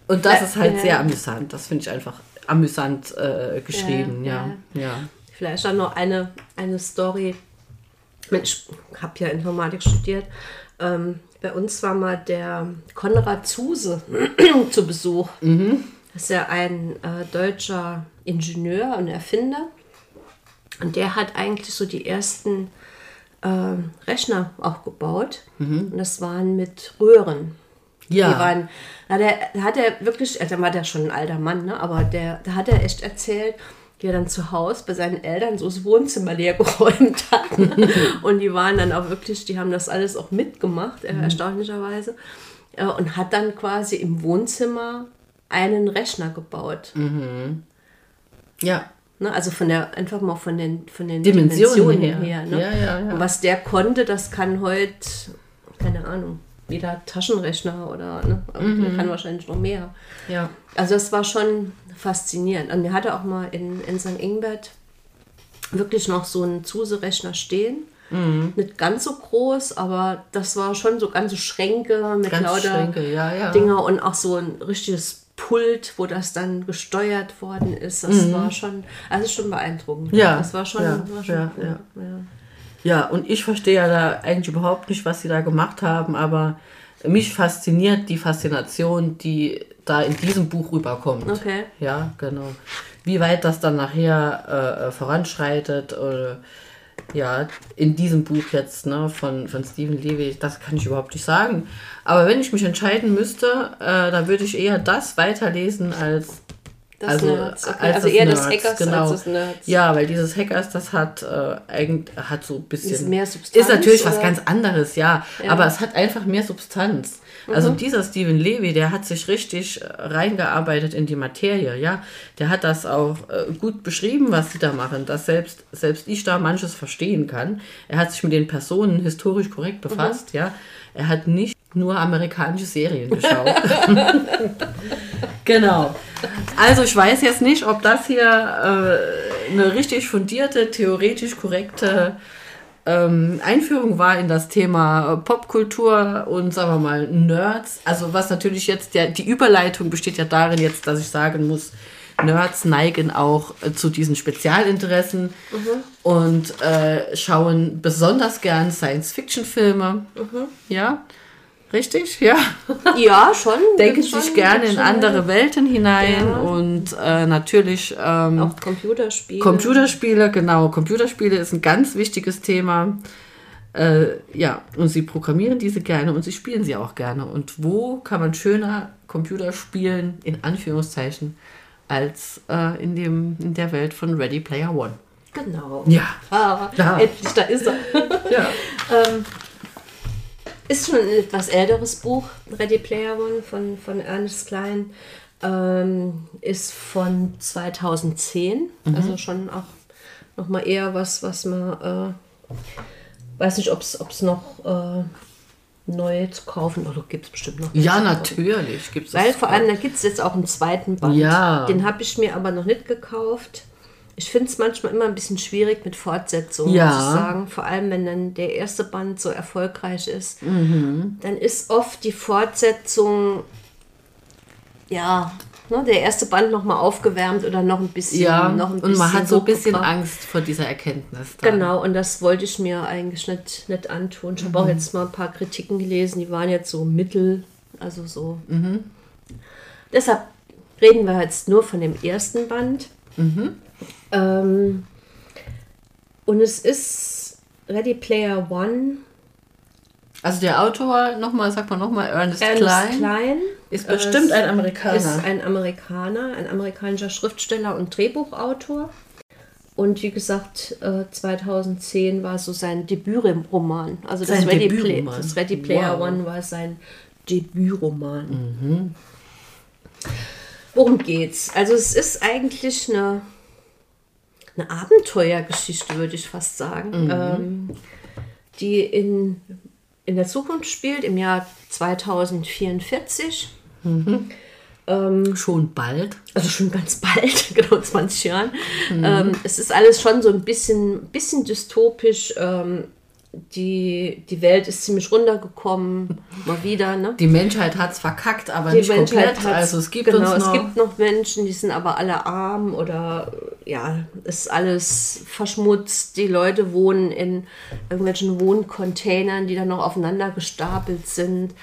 [SPEAKER 3] Und das
[SPEAKER 2] Ja,
[SPEAKER 3] ist halt
[SPEAKER 2] ja.
[SPEAKER 3] sehr amüsant. Das finde ich einfach amüsant äh, geschrieben, ja. Ja.
[SPEAKER 2] Vielleicht auch noch eine, eine Story. Mensch, ich habe ja Informatik studiert. Ähm, bei uns war mal der Konrad Zuse zu Besuch. Das ist ja ein äh, deutscher Ingenieur und Erfinder. Und der hat eigentlich so die ersten ähm, Rechner auch gebaut. Und das waren mit Röhren.
[SPEAKER 3] Ja.
[SPEAKER 2] Die waren, da hat, er, da hat er wirklich, also da war der schon ein alter Mann, ne? aber der, da hat er echt erzählt, wie er dann zu Hause bei seinen Eltern so das Wohnzimmer leer geräumt hat. und die waren dann auch wirklich, die haben das alles auch mitgemacht, äh, erstaunlicherweise. Äh, und hat dann quasi im Wohnzimmer einen Rechner gebaut.
[SPEAKER 3] ja.
[SPEAKER 2] Ne? Also von der, einfach mal von den, von den
[SPEAKER 3] Dimensionen
[SPEAKER 2] Dimensionen,
[SPEAKER 3] her.
[SPEAKER 2] her. ne?
[SPEAKER 3] Ja, ja, ja.
[SPEAKER 2] Und was der konnte, das kann heute, keine Ahnung, jeder Taschenrechner oder ne?
[SPEAKER 3] Mhm.
[SPEAKER 2] der kann wahrscheinlich noch mehr.
[SPEAKER 3] Ja.
[SPEAKER 2] Also das war schon faszinierend. Und er hatte auch mal in, in St. Ingbert wirklich noch so einen Zuse-Rechner stehen.
[SPEAKER 3] Mhm.
[SPEAKER 2] Nicht ganz so groß, aber das war schon so ganze Schränke mit
[SPEAKER 3] Ganz
[SPEAKER 2] lauter
[SPEAKER 3] Schränke, ja, ja.
[SPEAKER 2] Dinger und auch so ein richtiges Pult, wo das dann gesteuert worden ist. Das war schon, also schon beeindruckend.
[SPEAKER 3] Mhm. Ja,
[SPEAKER 2] das war schon,
[SPEAKER 3] ja,
[SPEAKER 2] war schon
[SPEAKER 3] ja,
[SPEAKER 2] cool.
[SPEAKER 3] ja.
[SPEAKER 2] ja.
[SPEAKER 3] Ja, und ich verstehe ja da eigentlich überhaupt nicht, was sie da gemacht haben, aber mich fasziniert die Faszination, die da in diesem Buch rüberkommt.
[SPEAKER 2] Okay.
[SPEAKER 3] Ja, genau. Wie weit das dann nachher äh, äh, voranschreitet, oder, ja, in diesem Buch jetzt ne, von, von Stephen Levy, das kann ich überhaupt nicht sagen. Aber wenn ich mich entscheiden müsste, äh, dann würde ich eher das weiterlesen als
[SPEAKER 2] Das Nerds. Okay.
[SPEAKER 3] als
[SPEAKER 2] Also eher das
[SPEAKER 3] Nerds,
[SPEAKER 2] Hackers
[SPEAKER 3] genau.
[SPEAKER 2] als das Nerds.
[SPEAKER 3] Ja, weil dieses Hackers, das hat äh, eigentlich hat so ein bisschen
[SPEAKER 2] Ist mehr Substanz,
[SPEAKER 3] ist natürlich was
[SPEAKER 2] oder?
[SPEAKER 3] ganz anderes, ja, aber es hat einfach mehr Substanz. Also
[SPEAKER 2] Mhm.
[SPEAKER 3] dieser Steven Levy, der hat sich richtig äh, reingearbeitet in die Materie, ja. Der hat das auch äh, gut beschrieben, was sie da machen, dass selbst selbst ich da manches verstehen kann. Er hat sich mit den Personen historisch korrekt befasst, ja. Er hat nicht nur amerikanische Serien geschaut. Genau. Also ich weiß jetzt nicht, ob das hier äh, eine richtig fundierte, theoretisch korrekte ähm, Einführung war in das Thema Popkultur und sagen wir mal Nerds. Also was natürlich jetzt der, die Überleitung besteht ja darin jetzt, dass ich sagen muss, Nerds neigen auch äh, zu diesen Spezialinteressen und äh, schauen besonders gern Science-Fiction-Filme. Ja, richtig? Ja
[SPEAKER 2] Ja, schon.
[SPEAKER 3] denken
[SPEAKER 2] Schon,
[SPEAKER 3] sich gerne in andere Welten hinein
[SPEAKER 2] Ja.
[SPEAKER 3] und äh, natürlich ähm,
[SPEAKER 2] Auch Computerspiele.
[SPEAKER 3] Computerspiele, genau, Computerspiele ist ein ganz wichtiges Thema. Äh, ja, und sie programmieren diese gerne und sie spielen sie auch gerne. Und wo kann man schöner Computer spielen, in Anführungszeichen, als äh, in, dem, in der Welt von Ready Player One?
[SPEAKER 2] Genau.
[SPEAKER 3] Ja.
[SPEAKER 2] Ah,
[SPEAKER 3] Ja.
[SPEAKER 2] Endlich, da ist er.
[SPEAKER 3] Ja.
[SPEAKER 2] ähm, Ist schon ein etwas älteres Buch, Ready Player One von, von Ernest Klein. Ähm, ist von 2010,
[SPEAKER 3] Mhm.
[SPEAKER 2] also schon auch nochmal eher was, was man, äh, weiß nicht, ob es noch äh, neu zu kaufen oder gibt es bestimmt noch.
[SPEAKER 3] Ja, natürlich gibt es
[SPEAKER 2] Weil vor allem, da gibt es jetzt auch einen zweiten Band.
[SPEAKER 3] Ja.
[SPEAKER 2] Den habe ich mir aber noch nicht gekauft. Ich finde es manchmal immer ein bisschen schwierig mit Fortsetzungen,
[SPEAKER 3] Ja.
[SPEAKER 2] muss ich sagen. Vor allem, wenn dann der erste Band so erfolgreich ist.
[SPEAKER 3] Mhm.
[SPEAKER 2] Dann ist oft die Fortsetzung, ja, ne, der erste Band nochmal aufgewärmt oder noch ein bisschen.
[SPEAKER 3] Ja,
[SPEAKER 2] noch ein
[SPEAKER 3] und man hat so ein bisschen. Angst vor dieser Erkenntnis. dann.
[SPEAKER 2] Genau, und das wollte ich mir eigentlich nicht, nicht antun. Ich habe auch jetzt mal ein paar Kritiken gelesen, die waren jetzt so mittel, also so. Deshalb reden wir jetzt nur von dem ersten Band. Ähm, und es ist Ready Player One.
[SPEAKER 3] Also der Autor, nochmal, sag mal nochmal, Ernest,
[SPEAKER 2] Ernest
[SPEAKER 3] Klein,
[SPEAKER 2] Klein
[SPEAKER 3] ist
[SPEAKER 2] äh,
[SPEAKER 3] bestimmt ein Amerikaner.
[SPEAKER 2] ist ein Amerikaner, ein amerikanischer Schriftsteller und Drehbuchautor. Und wie gesagt, äh, 2010 war so sein Debütroman. Also das
[SPEAKER 3] Sein
[SPEAKER 2] Ready, Play,
[SPEAKER 3] Debütroman.
[SPEAKER 2] das Ready Player
[SPEAKER 3] Wow.
[SPEAKER 2] One war sein Debütroman. Worum geht's? Also es ist eigentlich eine, eine Abenteuergeschichte, würde ich fast sagen, ähm, die in, in der Zukunft spielt, im Jahr 2044.
[SPEAKER 3] Schon bald.
[SPEAKER 2] Also schon ganz bald, genau 20 Jahren. Ähm, es ist alles schon so ein bisschen, bisschen dystopisch. Ähm, die, die Welt ist ziemlich runtergekommen, mal wieder. Ne?
[SPEAKER 3] Die Menschheit hat es verkackt, aber
[SPEAKER 2] Die
[SPEAKER 3] nicht komplett.
[SPEAKER 2] hat's-
[SPEAKER 3] Also es gibt
[SPEAKER 2] genau,
[SPEAKER 3] uns noch.
[SPEAKER 2] es gibt noch Menschen, die sind aber alle arm oder ja, ist alles verschmutzt. Die Leute wohnen in irgendwelchen Wohncontainern, die dann noch aufeinander gestapelt sind.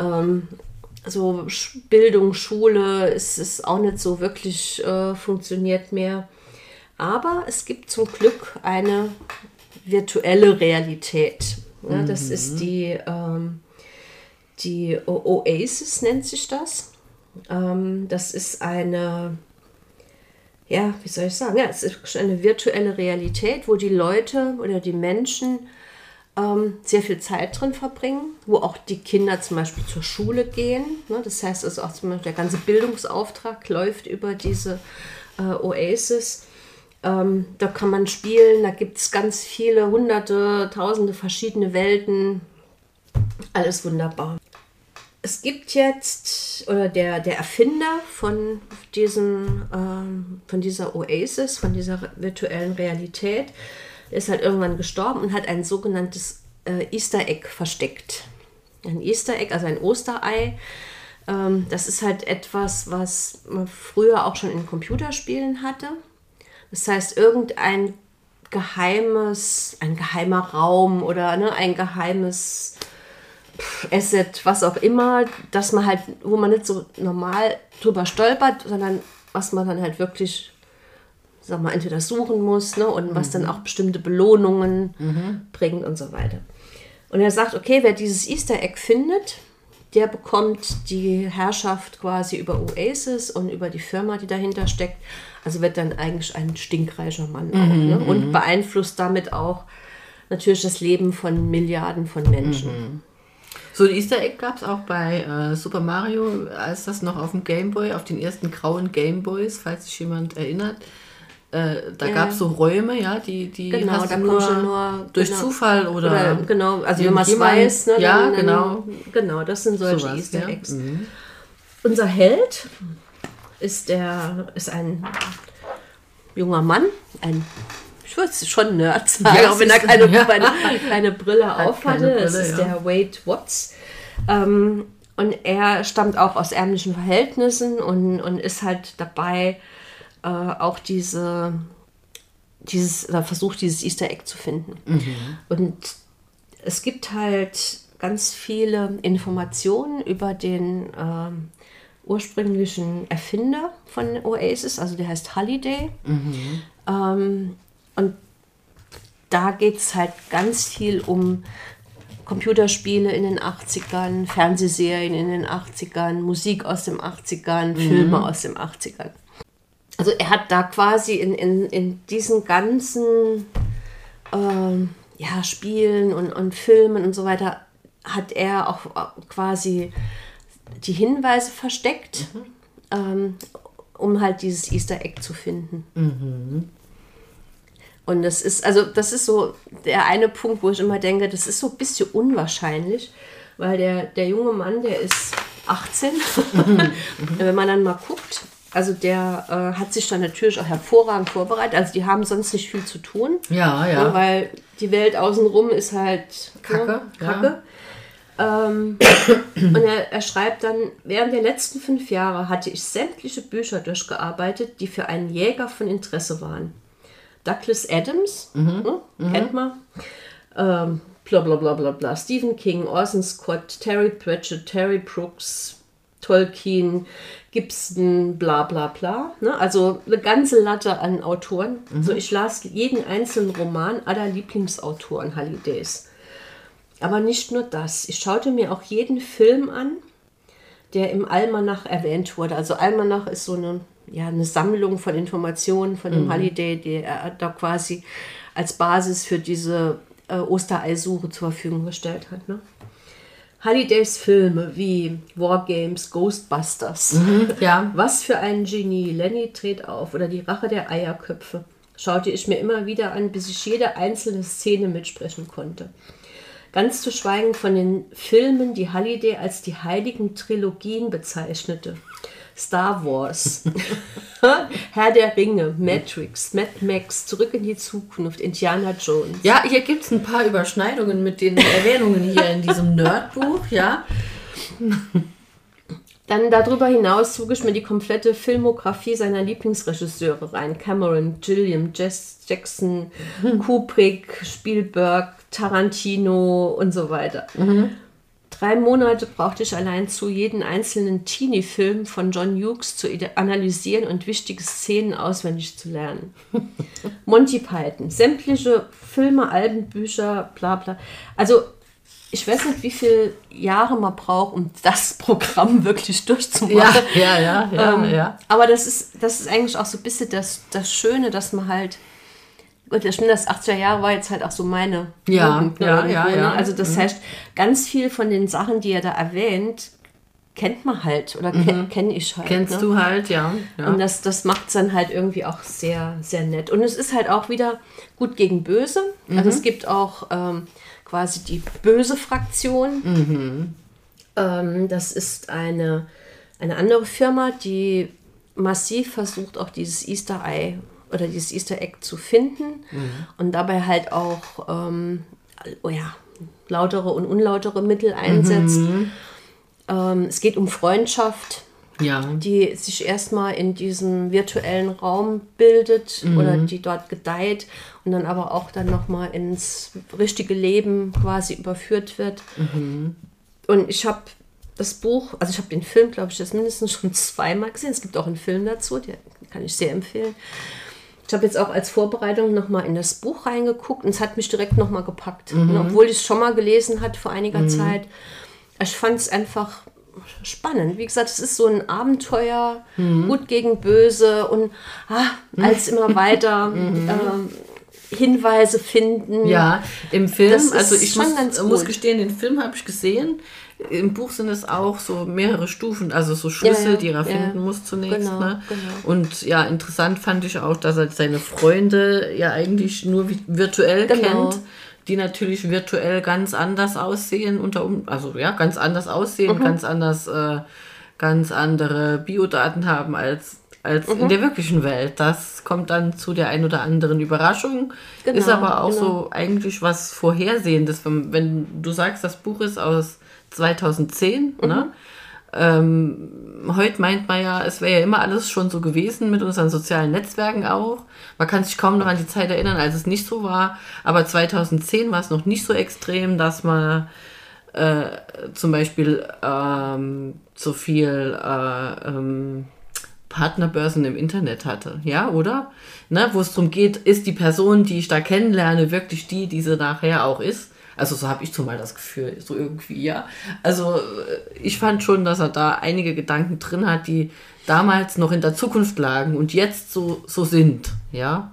[SPEAKER 2] Ähm, so Sch- Bildung, Schule ist es auch nicht so wirklich äh, funktioniert mehr. Aber es gibt zum Glück eine virtuelle Realität. Ja, das ist die, ähm, die Oasis, nennt sich das. Ähm, das ist eine, ja, wie soll ich sagen, ja, es ist eine virtuelle Realität, wo die Leute oder die Menschen ähm, sehr viel Zeit drin verbringen, wo auch die Kinder zum Beispiel zur Schule gehen. Ne? Das heißt, also auch zum Beispiel der ganze Bildungsauftrag läuft über diese äh, Oasis. Ähm, da kann man spielen, da gibt es ganz viele, hunderte, tausende verschiedene Welten. Alles wunderbar. Es gibt jetzt, oder der, der Erfinder von, diesem, ähm, von dieser Oasis, von dieser virtuellen Realität, ist halt irgendwann gestorben und hat ein sogenanntes äh, Easter Egg versteckt. Ein Easter Egg, also ein Osterei. Ähm, das ist halt etwas, was man früher auch schon in Computerspielen hatte. Das heißt, irgendein geheimes, ein geheimer Raum oder ne, ein geheimes Asset, was auch immer, dass man halt, wo man nicht so normal drüber stolpert, sondern was man dann halt wirklich, sag mal, entweder suchen muss, ne, und was dann auch bestimmte Belohnungen bringt und so weiter. Und er sagt, okay, wer dieses Easter Egg findet, der bekommt die Herrschaft quasi über Oasis und über die Firma, die dahinter steckt. Also wird dann eigentlich ein stinkreicher Mann auch. Ne? Und beeinflusst damit auch natürlich das Leben von Milliarden von Menschen.
[SPEAKER 3] So ein Easter Egg gab es auch bei äh, Super Mario, als das noch auf dem Game Boy, auf den ersten grauen Game Boys, falls sich jemand erinnert. Äh, da
[SPEAKER 2] Ja.
[SPEAKER 3] gab es so Räume, ja, die, die
[SPEAKER 2] Genau,
[SPEAKER 3] hast
[SPEAKER 2] da
[SPEAKER 3] nur,
[SPEAKER 2] du nur
[SPEAKER 3] durch
[SPEAKER 2] genau,
[SPEAKER 3] Zufall oder,
[SPEAKER 2] Oder genau, also wenn man es weiß, ne,
[SPEAKER 3] ja,
[SPEAKER 2] dann, dann,
[SPEAKER 3] genau.
[SPEAKER 2] Genau, das sind solche
[SPEAKER 3] Sowas,
[SPEAKER 2] Easter
[SPEAKER 3] ja.
[SPEAKER 2] Eggs.
[SPEAKER 3] Mhm.
[SPEAKER 2] Unser Held ist der ist ein junger Mann, ein ich würde es schon Nerd sagen,
[SPEAKER 3] Ja,
[SPEAKER 2] auch wenn er keine,
[SPEAKER 3] ja.
[SPEAKER 2] keine, keine Brille
[SPEAKER 3] Hat
[SPEAKER 2] aufhatte.
[SPEAKER 3] keine
[SPEAKER 2] Das ist
[SPEAKER 3] ja.
[SPEAKER 2] der Wade Watts. Ähm, und er stammt auch aus ärmlichen Verhältnissen und, und ist halt dabei, äh, auch diese, dieses, oder versucht, dieses Easter Egg zu finden. Und es gibt halt ganz viele Informationen über den ähm, ursprünglichen Erfinder von Oasis, also der heißt Halliday. Ähm, und da geht es halt ganz viel um Computerspiele in den 80ern, Fernsehserien in den 80ern, Musik aus den 80ern, Filme aus den 80ern. Also er hat da quasi in, in, in diesen ganzen ähm, ja, Spielen und, und Filmen und so weiter, hat er auch quasi die Hinweise versteckt, ähm, um halt dieses Easter Egg zu finden. Und das ist, also das ist so der eine Punkt, wo ich immer denke, das ist so ein bisschen unwahrscheinlich, weil der, der junge Mann, der ist 18. Wenn man dann mal guckt, also der äh, hat sich dann natürlich auch hervorragend vorbereitet. Also die haben sonst nicht viel zu tun.
[SPEAKER 3] Ja, ja.
[SPEAKER 2] Weil die Welt außenrum ist halt
[SPEAKER 3] Kacke,
[SPEAKER 2] ne, Kacke. Ähm, und er, er schreibt dann, während der letzten fünf Jahre hatte ich sämtliche Bücher durchgearbeitet, die für einen Jäger von Interesse waren. Douglas Adams, ne, kennt man. Ähm, bla bla bla bla bla. Stephen King, Orson Scott, Terry Pratchett, Terry Brooks, Tolkien, Gibson, bla bla bla. Ne? Also eine ganze Latte an Autoren. So, ich las jeden einzelnen Roman aller Lieblingsautoren Hallidays. Aber nicht nur das. Ich schaute mir auch jeden Film an, der im Almanach erwähnt wurde. Also Almanach ist so eine, ja, eine Sammlung von Informationen von dem Halliday, die er da quasi als Basis für diese äh, Ostereisuche zur Verfügung gestellt hat. Ne? Hallidays Filme wie Wargames, Ghostbusters.
[SPEAKER 3] ja.
[SPEAKER 2] Was für ein Genie. Lenny dreht auf oder die Rache der Eierköpfe. Schaute ich mir immer wieder an, bis ich jede einzelne Szene mitsprechen konnte. Ganz zu schweigen von den Filmen, die Halliday als die heiligen Trilogien bezeichnete. Star Wars, Herr der Ringe, Matrix, Mad Max, Zurück in die Zukunft, Indiana Jones.
[SPEAKER 3] Ja, hier gibt es ein paar Überschneidungen mit den Erwähnungen hier in diesem Nerdbuch, ja.
[SPEAKER 2] Dann darüber hinaus zog ich mir die komplette Filmografie seiner Lieblingsregisseure rein. Cameron, Gilliam, Jess Jackson, Kubrick, Spielberg, Tarantino und so weiter. Drei Monate brauchte ich allein zu, jeden einzelnen Teenie-Film von John Hughes zu analysieren und wichtige Szenen auswendig zu lernen. Monty Python, sämtliche Filme, Alben, Bücher, bla bla. Also ich weiß nicht, wie viele Jahre man braucht, um das Programm wirklich durchzumachen.
[SPEAKER 3] Ja, ja, ja, ja,
[SPEAKER 2] Ähm,
[SPEAKER 3] ja.
[SPEAKER 2] Aber das ist, das ist eigentlich auch so ein bisschen das, das Schöne, dass man halt. Gut, das stimmt, das 80er Jahre war jetzt halt auch so meine
[SPEAKER 3] Ja,
[SPEAKER 2] Jugend, ne,
[SPEAKER 3] ja,
[SPEAKER 2] irgendwo,
[SPEAKER 3] ja,
[SPEAKER 2] ne?
[SPEAKER 3] ja.
[SPEAKER 2] Also das heißt, ganz viel von den Sachen, die er da erwähnt, kennt man halt oder ke kenne ich halt.
[SPEAKER 3] Kennst
[SPEAKER 2] ne?
[SPEAKER 3] du halt, ja. ja.
[SPEAKER 2] Und das, das macht es dann halt irgendwie auch sehr, sehr nett. Und es ist halt auch wieder gut gegen böse.
[SPEAKER 3] Mhm.
[SPEAKER 2] Also es gibt auch ähm, quasi die böse Fraktion.
[SPEAKER 3] Mhm.
[SPEAKER 2] Ähm, das ist eine, eine andere Firma, die massiv versucht, auch dieses Easter Eye oder dieses Easter Egg zu finden
[SPEAKER 3] Mhm.
[SPEAKER 2] und dabei halt auch ähm, oh ja, lautere und unlautere Mittel einsetzt.
[SPEAKER 3] Mhm.
[SPEAKER 2] Ähm, es geht um Freundschaft
[SPEAKER 3] ja.
[SPEAKER 2] die sich erstmal in diesem virtuellen Raum bildet oder die dort gedeiht und dann aber auch dann nochmal ins richtige Leben quasi überführt wird. Und ich habe das Buch, also ich habe den Film, glaube ich, das mindestens schon zweimal gesehen. Es gibt auch einen Film dazu, den kann ich sehr empfehlen. Ich habe jetzt auch als Vorbereitung nochmal in das Buch reingeguckt und es hat mich direkt nochmal gepackt. Und obwohl ich es schon mal gelesen hat vor einiger Zeit, ich fand es einfach spannend. Wie gesagt, es ist so ein Abenteuer, gut gegen böse und ah, als immer weiter ähm, Hinweise finden.
[SPEAKER 3] Ja, im Film,
[SPEAKER 2] Das
[SPEAKER 3] also ich muss, muss gestehen, den Film habe ich gesehen. Im Buch sind es auch so mehrere Stufen, also so Schlüssel,
[SPEAKER 2] Ja, ja,
[SPEAKER 3] die er
[SPEAKER 2] ja.
[SPEAKER 3] finden muss zunächst.
[SPEAKER 2] Genau,
[SPEAKER 3] ne?
[SPEAKER 2] genau.
[SPEAKER 3] Und ja, interessant fand ich auch, dass er seine Freunde ja eigentlich nur vi- virtuell
[SPEAKER 2] Genau.
[SPEAKER 3] kennt, die natürlich virtuell ganz anders aussehen, unter um, also ja, ganz anders
[SPEAKER 2] Mhm.
[SPEAKER 3] aussehen, ganz anders, äh, ganz andere Biodaten haben als als
[SPEAKER 2] Mhm.
[SPEAKER 3] in der wirklichen Welt. Das kommt dann zu der ein oder anderen Überraschung.
[SPEAKER 2] Genau,
[SPEAKER 3] ist aber auch
[SPEAKER 2] genau.
[SPEAKER 3] so eigentlich was Vorhersehendes. Wenn, wenn du sagst, das Buch ist aus 2010,
[SPEAKER 2] Mhm.
[SPEAKER 3] ne? Ähm, heute meint man ja, es wäre ja immer alles schon so gewesen mit unseren sozialen Netzwerken auch. Man kann sich kaum noch an die Zeit erinnern, als es nicht so war. Aber 2010 war es noch nicht so extrem, dass man äh, zum Beispiel ähm, so viel äh, ähm, Partnerbörsen im Internet hatte, ja, oder? Ne, wo es darum geht, ist die Person, die ich da kennenlerne, wirklich die, die sie nachher auch ist? Also so habe ich zumal das Gefühl, so irgendwie, ja. Also äh, ich fand schon, dass er da einige Gedanken drin hat, die damals noch in der Zukunft lagen und jetzt so, so sind, ja.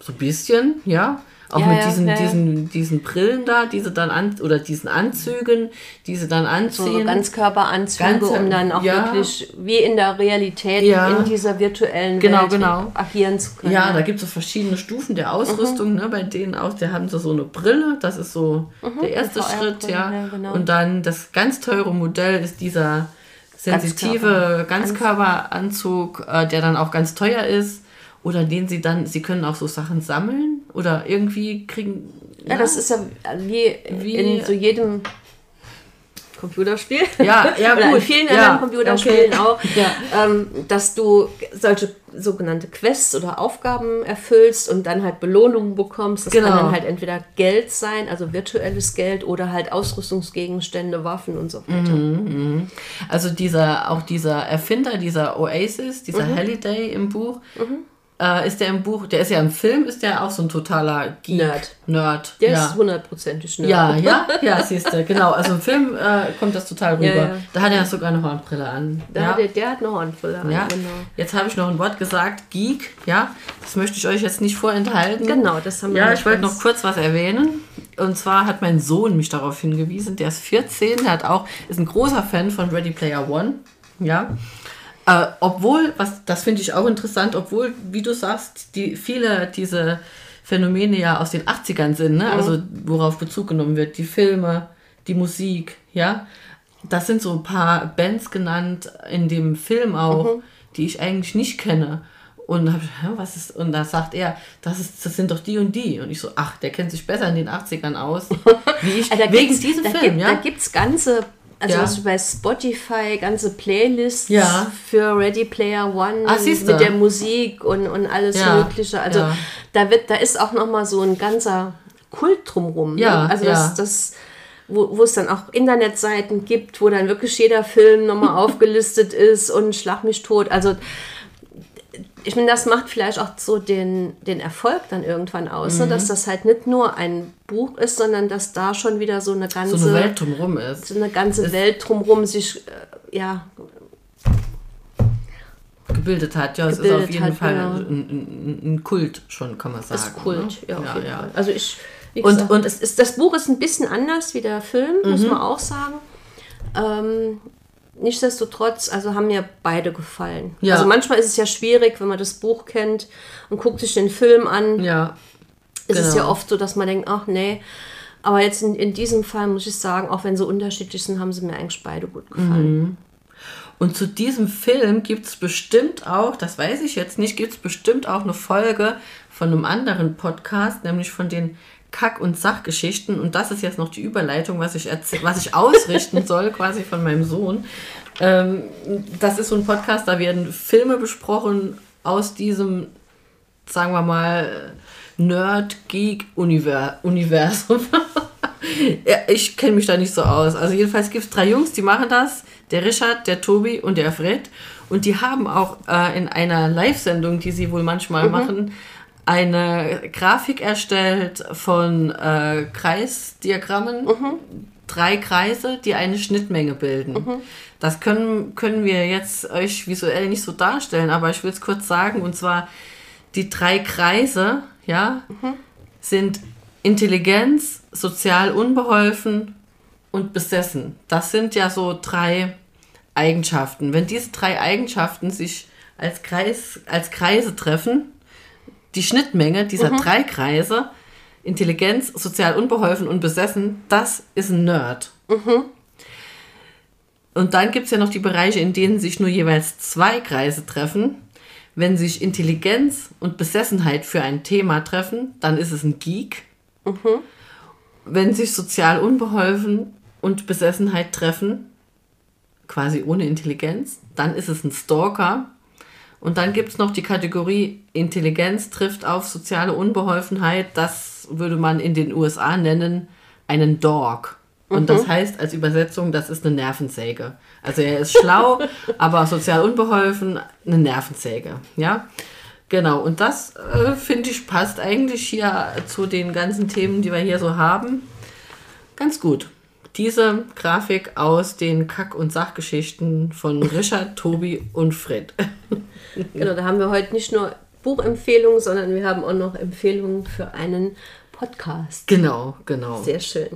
[SPEAKER 3] So ein bisschen, ja. Auch
[SPEAKER 2] Ja,
[SPEAKER 3] mit diesen,
[SPEAKER 2] ja, ja.
[SPEAKER 3] diesen, diesen Brillen da, diese dann an oder diesen Anzügen, diese dann
[SPEAKER 2] So
[SPEAKER 3] anziehen.
[SPEAKER 2] Ganzkörperanzüge,
[SPEAKER 3] Ganze-
[SPEAKER 2] um dann auch wirklich wie in der Realität in dieser virtuellen
[SPEAKER 3] Genau,
[SPEAKER 2] Welt
[SPEAKER 3] genau.
[SPEAKER 2] agieren zu können.
[SPEAKER 3] Ja, da gibt es so verschiedene Stufen der Ausrüstung,
[SPEAKER 2] Mhm.
[SPEAKER 3] ne, bei denen auch, da haben sie so eine Brille, das ist so der erste Schritt, ja.
[SPEAKER 2] genau.
[SPEAKER 3] Und dann das ganz teure Modell ist dieser sensitive Ganzkörperanzug, äh, der dann auch ganz teuer ist. Oder den sie dann, sie können auch so Sachen sammeln oder irgendwie kriegen.
[SPEAKER 2] Ja, das ist ja wie,
[SPEAKER 3] Wie-
[SPEAKER 2] in so jedem Computerspiel.
[SPEAKER 3] Ja, ja,
[SPEAKER 2] Oder in
[SPEAKER 3] gut.
[SPEAKER 2] vielen
[SPEAKER 3] Ja,
[SPEAKER 2] anderen Computerspielen
[SPEAKER 3] okay.
[SPEAKER 2] auch,
[SPEAKER 3] Ja.
[SPEAKER 2] ähm, dass du solche sogenannte Quests oder Aufgaben erfüllst und dann halt Belohnungen bekommst. Das
[SPEAKER 3] Genau.
[SPEAKER 2] kann dann halt entweder Geld sein, also virtuelles Geld oder halt Ausrüstungsgegenstände, Waffen und so weiter.
[SPEAKER 3] Mhm. Also dieser, auch dieser Erfinder dieser Oasis, dieser
[SPEAKER 2] Mhm.
[SPEAKER 3] Halliday im Buch, äh, ist der im Buch, der ist ja im Film, ist der auch so ein totaler Geek.
[SPEAKER 2] Nerd.
[SPEAKER 3] Nerd.
[SPEAKER 2] Der
[SPEAKER 3] ja.
[SPEAKER 2] ist hundertprozentig Nerd.
[SPEAKER 3] Ja, ja, ja, siehst du, genau. Also im Film äh, kommt das total rüber.
[SPEAKER 2] Ja, ja.
[SPEAKER 3] Da hat er sogar eine Hornbrille an.
[SPEAKER 2] Da hat der, der hat eine Hornbrille an,
[SPEAKER 3] ja.
[SPEAKER 2] genau.
[SPEAKER 3] Jetzt habe ich noch ein Wort gesagt, Geek, ja. Das möchte ich euch jetzt nicht vorenthalten.
[SPEAKER 2] Genau, das haben wir
[SPEAKER 3] Ja, ich wollte noch kurz was erwähnen. Und zwar hat mein Sohn mich darauf hingewiesen, der ist 14, der hat auch, ist ein großer Fan von Ready Player One. Ja. Äh, obwohl, was, das finde ich auch interessant, obwohl, wie du sagst, die viele diese Phänomene ja aus den 80ern sind, ne? also worauf Bezug genommen wird, die Filme, die Musik, ja. Das sind so ein paar Bands genannt in dem Film auch, die ich eigentlich nicht kenne. Und hab was ist, und da sagt er, das, ist, das sind doch die und die. Und ich so, ach, der kennt sich besser in den 80ern aus. Wie ich,
[SPEAKER 2] Also
[SPEAKER 3] wegen
[SPEAKER 2] gibt's-
[SPEAKER 3] diesem
[SPEAKER 2] da
[SPEAKER 3] Film,
[SPEAKER 2] gibt,
[SPEAKER 3] ja.
[SPEAKER 2] Da gibt es ganze, also
[SPEAKER 3] Ja.
[SPEAKER 2] was bei Spotify, ganze Playlists
[SPEAKER 3] Ja.
[SPEAKER 2] für Ready Player One
[SPEAKER 3] siehste.
[SPEAKER 2] mit der Musik und, und alles
[SPEAKER 3] Ja,
[SPEAKER 2] Mögliche. Also da wird, da ist auch nochmal so ein ganzer Kult drumrum.
[SPEAKER 3] Ja,
[SPEAKER 2] ne? Also das, das wo, wo es dann auch Internetseiten gibt, wo dann wirklich jeder Film nochmal aufgelistet ist und Schlag mich tot. Also ich meine, das macht vielleicht auch so den, den Erfolg dann irgendwann aus,
[SPEAKER 3] Mhm.
[SPEAKER 2] ne? dass das halt nicht nur ein Buch ist, sondern dass da schon wieder so eine ganze,
[SPEAKER 3] so eine Welt drumherum ist.
[SPEAKER 2] so eine ganze Welt drumherum sich äh, ja,
[SPEAKER 3] gebildet hat. Ja, es ist
[SPEAKER 2] Gebildet
[SPEAKER 3] auf jeden
[SPEAKER 2] hat,
[SPEAKER 3] Fall
[SPEAKER 2] genau.
[SPEAKER 3] ein, ein, ein Kult schon, kann man sagen.
[SPEAKER 2] das Kult.
[SPEAKER 3] ne?
[SPEAKER 2] Ja,
[SPEAKER 3] ja, ja.
[SPEAKER 2] Also ich,
[SPEAKER 3] Und- und-
[SPEAKER 2] es ist, das Buch ist ein bisschen anders wie der Film, muss
[SPEAKER 3] Mhm.
[SPEAKER 2] man auch sagen. Ähm, nichtsdestotrotz, also haben mir beide gefallen.
[SPEAKER 3] Ja.
[SPEAKER 2] Also manchmal ist es ja schwierig, wenn man das Buch kennt und guckt sich den Film an.
[SPEAKER 3] Ja,
[SPEAKER 2] ist es
[SPEAKER 3] genau.
[SPEAKER 2] ja oft so, dass man denkt, ach nee. Aber jetzt in, in diesem Fall muss ich sagen, auch wenn sie unterschiedlich sind, haben sie mir eigentlich beide gut gefallen.
[SPEAKER 3] Und zu diesem Film gibt es bestimmt auch, das weiß ich jetzt nicht, gibt es bestimmt auch eine Folge von einem anderen Podcast, nämlich von den Kack- und Sachgeschichten. Und das ist jetzt noch die Überleitung, was ich, was ich ausrichten soll, quasi von meinem Sohn. Ähm, das ist so ein Podcast, da werden Filme besprochen aus diesem, sagen wir mal, Nerd-Geek-Universum. Ja, ich kenne mich da nicht so aus. Also jedenfalls gibt es drei Jungs, die machen das. Der Richard, der Tobi und der Fred. Und die haben auch äh, in einer Live-Sendung, die sie wohl manchmal machen, eine Grafik erstellt von äh, Kreisdiagrammen. Drei Kreise, die eine Schnittmenge bilden. Das können, können wir jetzt euch visuell nicht so darstellen, aber ich will es kurz sagen. Und zwar die drei Kreise, ja, sind Intelligenz, sozial unbeholfen und besessen. Das sind ja so drei Eigenschaften. Wenn diese drei Eigenschaften sich als, Kreis, als Kreise treffen, die Schnittmenge dieser drei Kreise, Intelligenz, sozial unbeholfen und besessen, das ist ein Nerd. Und dann gibt es ja noch die Bereiche, in denen sich nur jeweils zwei Kreise treffen. Wenn sich Intelligenz und Besessenheit für ein Thema treffen, dann ist es ein Geek. Wenn sich sozial unbeholfen und Besessenheit treffen, quasi ohne Intelligenz, dann ist es ein Stalker. Und dann gibt es noch die Kategorie Intelligenz trifft auf soziale Unbeholfenheit. Das würde man in den USA nennen einen Dog. Und das heißt als Übersetzung, das ist eine Nervensäge. Also er ist schlau, aber sozial unbeholfen, eine Nervensäge. Ja, genau. Und das äh, finde ich passt eigentlich hier zu den ganzen Themen, die wir hier so haben. Ganz gut. Diese Grafik aus den Kack- und Sachgeschichten von Richard, Tobi und Fred.
[SPEAKER 2] Genau, da haben wir heute nicht nur Buchempfehlungen, sondern wir haben auch noch Empfehlungen für einen Podcast.
[SPEAKER 3] Genau, genau.
[SPEAKER 2] Sehr schön.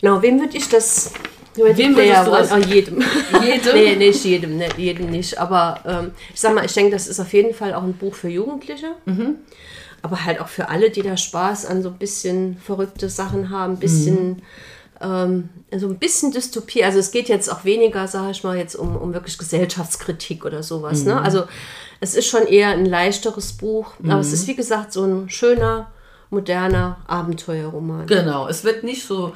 [SPEAKER 2] Genau, wem würde ich das. Wem
[SPEAKER 3] Wem würdest du das-
[SPEAKER 2] Oh, jedem.
[SPEAKER 3] Jedem?
[SPEAKER 2] nee, nicht jedem, ne, jedem nicht. Aber ähm, ich sag mal, ich denke, das ist auf jeden Fall auch ein Buch für Jugendliche.
[SPEAKER 3] Mhm.
[SPEAKER 2] Aber halt auch für alle, die da Spaß an so ein bisschen verrückte Sachen haben, ein bisschen.
[SPEAKER 3] Mhm.
[SPEAKER 2] Ähm, so ein bisschen Dystopie. Also es geht jetzt auch weniger, sage ich mal, jetzt um, um wirklich Gesellschaftskritik oder sowas.
[SPEAKER 3] Mhm.
[SPEAKER 2] Ne? Also es ist schon eher ein leichteres Buch. Aber es ist, wie gesagt, so ein schöner, moderner Abenteuerroman.
[SPEAKER 3] Genau, es wird nicht so,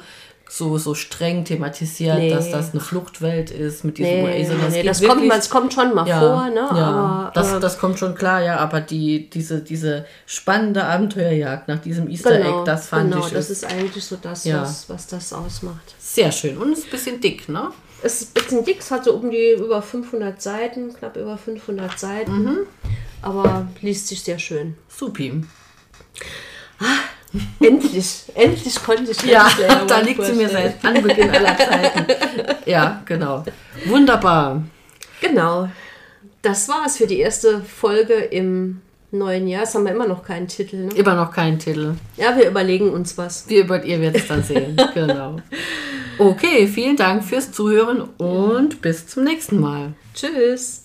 [SPEAKER 3] so, so streng thematisiert,
[SPEAKER 2] Nee.
[SPEAKER 3] dass das eine Fluchtwelt ist mit diesem
[SPEAKER 2] Nee,
[SPEAKER 3] sondern es
[SPEAKER 2] nee, das, kommt,
[SPEAKER 3] wirklich-
[SPEAKER 2] das kommt schon mal
[SPEAKER 3] ja,
[SPEAKER 2] vor, ne?
[SPEAKER 3] Ja,
[SPEAKER 2] Aber
[SPEAKER 3] das,
[SPEAKER 2] äh,
[SPEAKER 3] das kommt schon klar, ja, aber die, diese, diese spannende Abenteuerjagd nach diesem Easter
[SPEAKER 2] genau,
[SPEAKER 3] Egg, das fand
[SPEAKER 2] genau,
[SPEAKER 3] ich
[SPEAKER 2] das
[SPEAKER 3] ist
[SPEAKER 2] eigentlich so das,
[SPEAKER 3] Ja.
[SPEAKER 2] was, was das ausmacht.
[SPEAKER 3] sehr schön und ist ein bisschen dick, ne?
[SPEAKER 2] Es ist ein bisschen dick, es hat so um die über 500 Seiten, knapp über 500 Seiten.
[SPEAKER 3] Mhm.
[SPEAKER 2] Aber liest sich sehr schön.
[SPEAKER 3] Supi.
[SPEAKER 2] Endlich, endlich konnte ich
[SPEAKER 3] Ja, da liegt sie mir seit Anbeginn aller Zeiten. Ja, genau. Wunderbar.
[SPEAKER 2] Genau. Das war's für die erste Folge im neuen Jahr. Jetzt haben wir immer noch keinen Titel. Ne?
[SPEAKER 3] Immer noch kein Titel.
[SPEAKER 2] Ja, wir überlegen uns was.
[SPEAKER 3] Wir über ihr werdet es dann sehen. genau. Okay, vielen Dank fürs Zuhören und bis zum nächsten Mal.
[SPEAKER 2] Tschüss.